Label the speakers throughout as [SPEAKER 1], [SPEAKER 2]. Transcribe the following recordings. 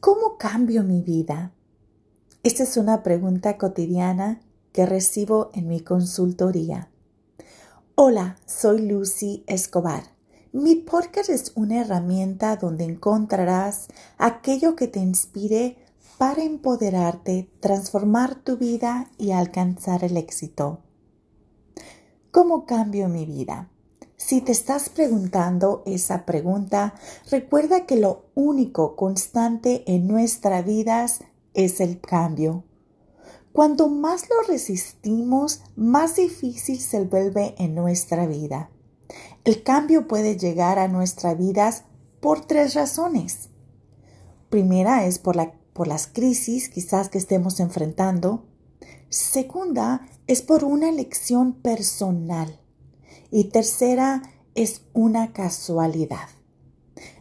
[SPEAKER 1] ¿Cómo cambio mi vida? Esta es una pregunta cotidiana que recibo en mi consultoría. Hola, soy Lucy Escobar. Mi podcast es una herramienta donde encontrarás aquello que te inspire para empoderarte, transformar tu vida y alcanzar el éxito. ¿Cómo cambio mi vida? Si te estás preguntando esa pregunta, recuerda que lo único constante en nuestras vidas es el cambio. Cuanto más lo resistimos, más difícil se vuelve en nuestra vida. El cambio puede llegar a nuestras vidas por tres razones. Primera es por, por las crisis quizás que estemos enfrentando. Segunda es por una elección personal. Y tercera es una casualidad.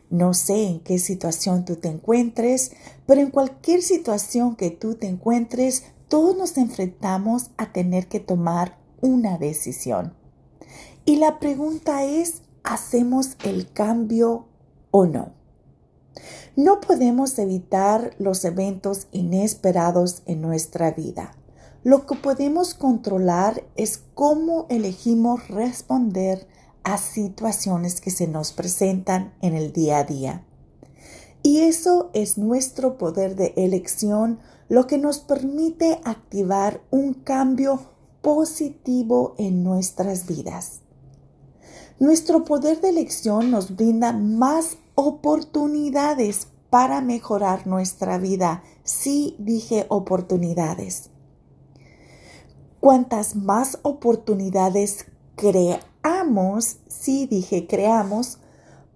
[SPEAKER 1] No sé en qué situación tú te encuentres, pero en cualquier situación que tú te encuentres, todos nos enfrentamos a tener que tomar una decisión. Y la pregunta es, ¿hacemos el cambio o no? No podemos evitar los eventos inesperados en nuestra vida. Lo que podemos controlar es cómo elegimos responder a situaciones que se nos presentan en el día a día. Y eso es nuestro poder de elección lo que nos permite activar un cambio positivo en nuestras vidas. Nuestro poder de elección nos brinda más oportunidades para mejorar nuestra vida. Sí dije oportunidades. Cuantas más oportunidades creamos, sí dije creamos,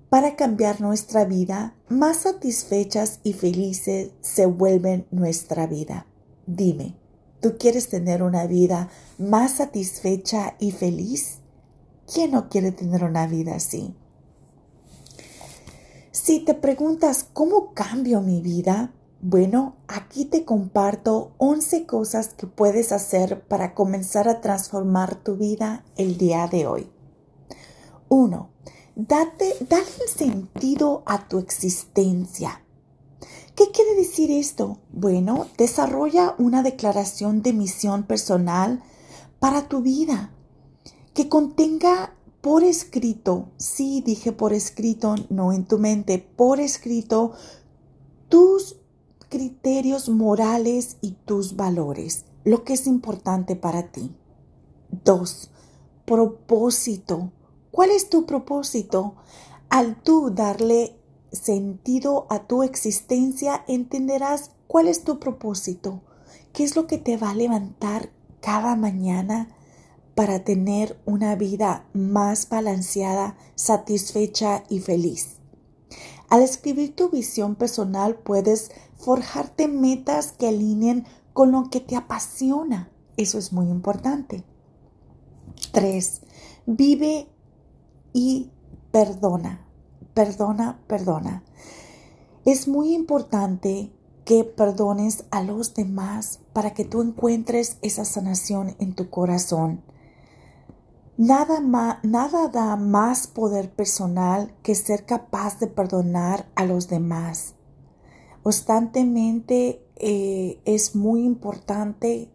[SPEAKER 1] para cambiar nuestra vida, más satisfechas y felices se vuelven nuestra vida. Dime, ¿tú quieres tener una vida más satisfecha y feliz? ¿Quién no quiere tener una vida así? Si te preguntas, ¿cómo cambio mi vida? Bueno, aquí te comparto 11 cosas que puedes hacer para comenzar a transformar tu vida el día de hoy. 1. Date, dale sentido a tu existencia. ¿Qué quiere decir esto? Bueno, desarrolla una declaración de misión personal para tu vida que contenga por escrito, sí dije por escrito, no en tu mente, por escrito, tus criterios morales y tus valores, lo que es importante para ti. Dos, propósito. ¿Cuál es tu propósito? Al tú darle sentido a tu existencia, entenderás cuál es tu propósito, qué es lo que te va a levantar cada mañana para tener una vida más balanceada, satisfecha y feliz. Al escribir tu visión personal puedes forjarte metas que alineen con lo que te apasiona. Eso es muy importante. 3. Vive y perdona. Perdona, perdona. Es muy importante que perdones a los demás para que tú encuentres esa sanación en tu corazón. Nada, nada da más poder personal que ser capaz de perdonar a los demás. Constantemente eh, es muy importante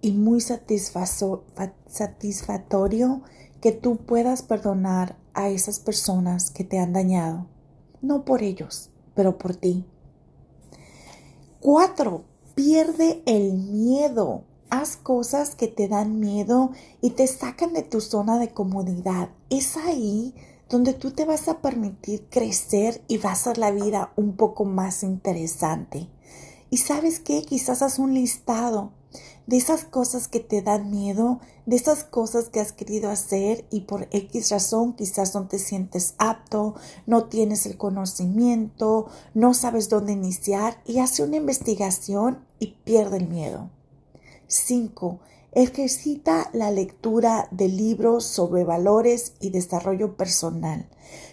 [SPEAKER 1] y muy satisfactorio que tú puedas perdonar a esas personas que te han dañado. No por ellos, pero por ti. Cuatro, pierde el miedo. Haz cosas que te dan miedo y te sacan de tu zona de comodidad. Es ahí donde tú te vas a permitir crecer y vas a hacer la vida un poco más interesante. Y sabes qué, quizás haz un listado de esas cosas que te dan miedo, de esas cosas que has querido hacer y por X razón quizás no te sientes apto, no tienes el conocimiento, no sabes dónde iniciar y hace una investigación y pierde el miedo. 5. Ejercita la lectura de libros sobre valores y desarrollo personal.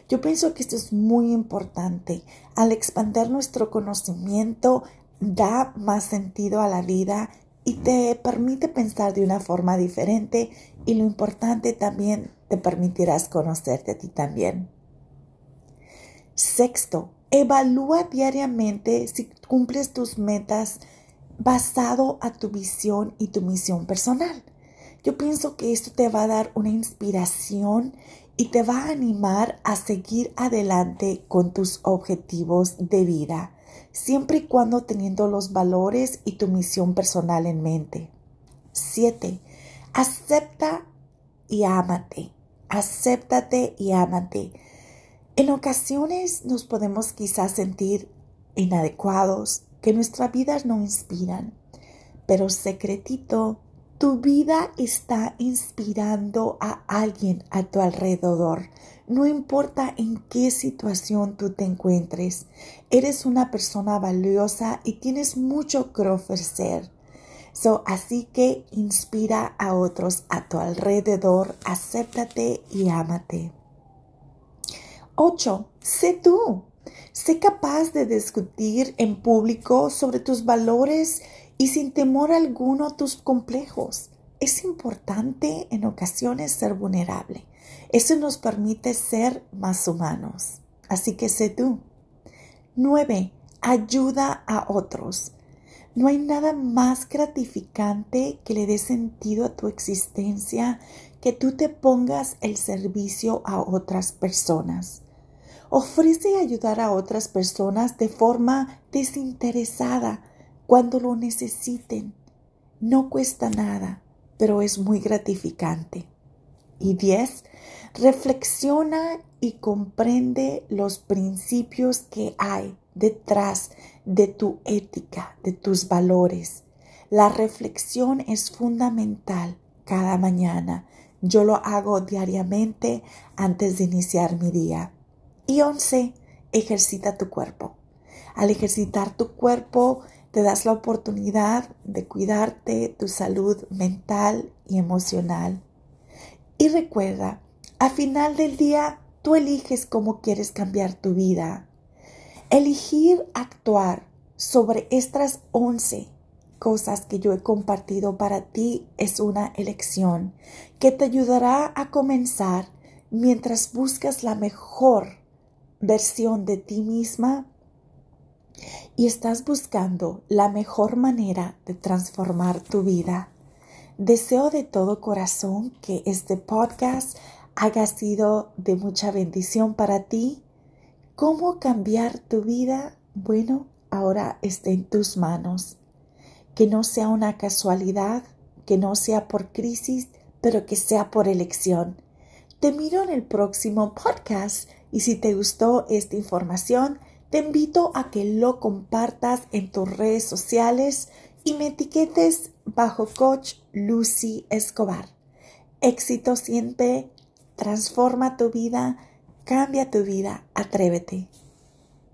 [SPEAKER 1] Yo pienso que esto es muy importante. Al expandir nuestro conocimiento, da más sentido a la vida y te permite pensar de una forma diferente y lo importante también te permitirás conocerte a ti también. Sexto, Evalúa diariamente si cumples tus metas basado a tu visión y tu misión personal. Yo pienso que esto te va a dar una inspiración y te va a animar a seguir adelante con tus objetivos de vida, siempre y cuando teniendo los valores y tu misión personal en mente. 7. Acepta y ámate. Acéptate y ámate. En ocasiones nos podemos quizás sentir inadecuados, que nuestras vidas no inspiran, pero secretito, tu vida está inspirando a alguien a tu alrededor. No importa en qué situación tú te encuentres, eres una persona valiosa y tienes mucho que ofrecer. So, así que inspira a otros a tu alrededor, acéptate y ámate. 8. Sé tú. Sé capaz de discutir en público sobre tus valores y sin temor alguno tus complejos. Es importante en ocasiones ser vulnerable. Eso nos permite ser más humanos. Así que sé tú. 9. Ayuda a otros. No hay nada más gratificante que le dé sentido a tu existencia que tú te pongas el servicio a otras personas. Ofrece ayudar a otras personas de forma desinteresada cuando lo necesiten. No cuesta nada, pero es muy gratificante. Y diez, reflexiona y comprende los principios que hay detrás de tu ética, de tus valores. La reflexión es fundamental cada mañana. Yo lo hago diariamente antes de iniciar mi día. Y once, ejercita tu cuerpo. Al ejercitar tu cuerpo, te das la oportunidad de cuidarte tu salud mental y emocional. Y recuerda, a final del día, tú eliges cómo quieres cambiar tu vida. Elegir actuar sobre estas once cosas que yo he compartido para ti es una elección que te ayudará a comenzar mientras buscas la mejor versión de ti misma y estás buscando la mejor manera de transformar tu vida. Deseo de todo corazón que este podcast haya sido de mucha bendición para ti. ¿Cómo cambiar tu vida? Bueno, ahora está en tus manos. Que no sea una casualidad, que no sea por crisis, pero que sea por elección. Te miro en el próximo podcast y si te gustó esta información, te invito a que lo compartas en tus redes sociales y me etiquetes bajo coach Lucy Escobar. Éxito siempre, transforma tu vida, cambia tu vida, atrévete.